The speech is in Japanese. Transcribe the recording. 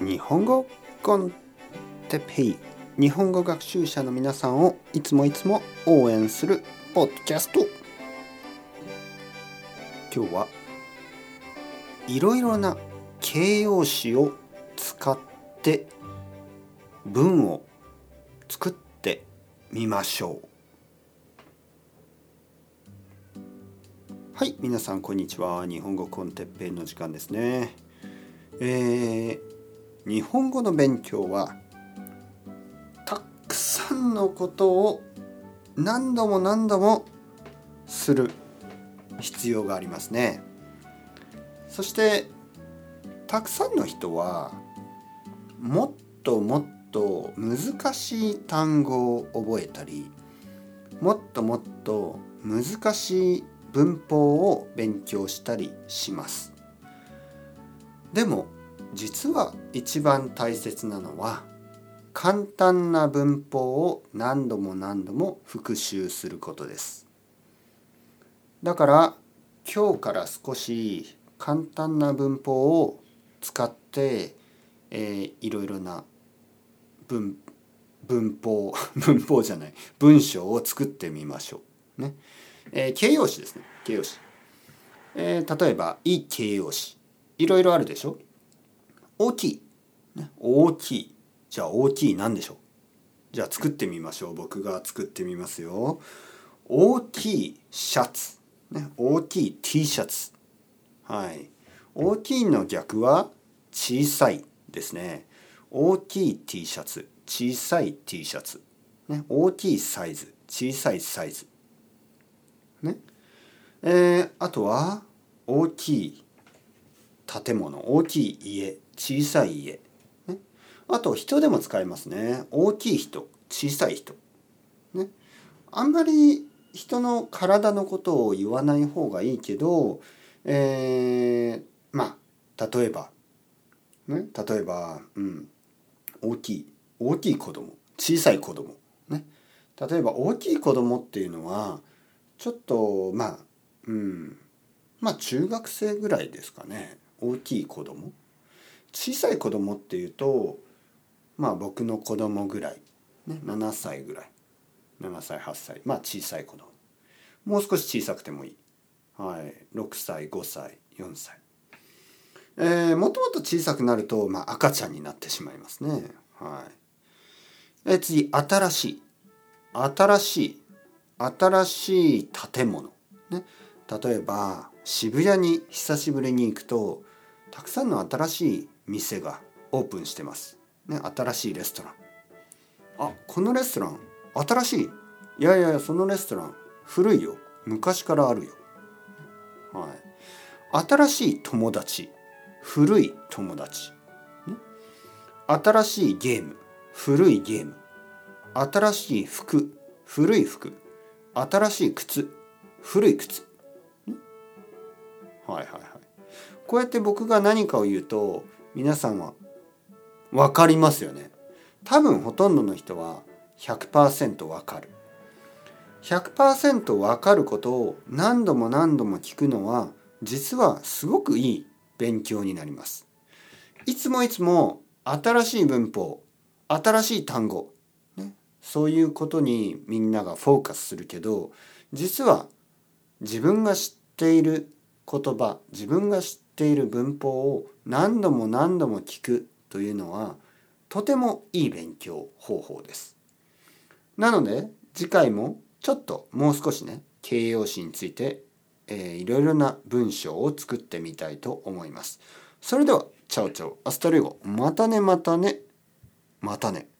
日本語コンテペイ。日本語学習者の皆さんをいつもいつも応援するポッドキャスト。今日はいろいろな形容詞を使って文を作ってみましょう。はい皆さんこんにちは。日本語コンテッペイの時間ですね。えー、日本語の勉強はたくさんのことを何度も何度もする必要がありますね。そしてたくさんの人はもっともっと難しい単語を覚えたりもっともっと難しい文法を勉強したりします。でも実は一番大切なのは簡単な文法を何度も何度も復習することです。だから今日から少し簡単な文法を使って、えー、いろいろな文文法 文法じゃない文章を作ってみましょう。ね。えー、形容詞ですね。形容詞、えー、例えばいい形容詞。いろいろあるでしょ？大きい、ね、大きい。じゃあ大きい何でしょう？じゃあ作ってみましょう。僕が作ってみますよ。大きいシャツ、ね、大きい T シャツ。はい。大きいの逆は小さいですね。大きい T シャツ。小さい T シャツ、ね、大きいサイズ。小さいサイズ。ね。えー、あとは大きい建物。大きい家。小さい家、ね、あと人でも使えますね。大きい人小さい人、ね、あんまり人の体のことを言わない方がいいけど、えー、まあ例えば、ね、例えば、うん、大きい大きい子供小さい子供。ね。例えば大きい子供っていうのはちょっとまあうん。まあ中学生ぐらいですかね。大きい子供。小さい子供っていうとまあ僕の子供ぐらい、ね、7歳ぐらい7歳8歳まあ小さい子供もう少し小さくてもいい、はい、6歳5歳4歳えー、もともと小さくなると、まあ、赤ちゃんになってしまいますね。はい。えー、次、新しい。新しい。新しい建物。ね。例えば、渋谷に久しぶりに行くと、たくさんの新しい店がオープンしてます。ね、新しいレストラン。あ、このレストラン、新しい？いやいやそのレストラン、古いよ。昔からあるよ。はい。新しい友達、古い友達。新しいゲーム、古いゲーム。新しい服、古い服。新しい靴、古い靴。はいはいはい。こうやって僕が何かを言うと皆さんは分かりますよね。多分ほとんどの人は100%分かる。100%分かることを何度も何度も聞くのは実はすごくいい勉強になります。いつもいつも新しい文法新しい単語、ね、そういうことにみんながフォーカスするけど実は自分が知っている言葉自分が知っている文法を何度も何度も聞くというのはとてもいい勉強方法です。なので次回もちょっともう少しね形容詞について、えー、いろいろな文章を作ってみたいと思います。それでは chao chao hasta luego またねまたねまたね。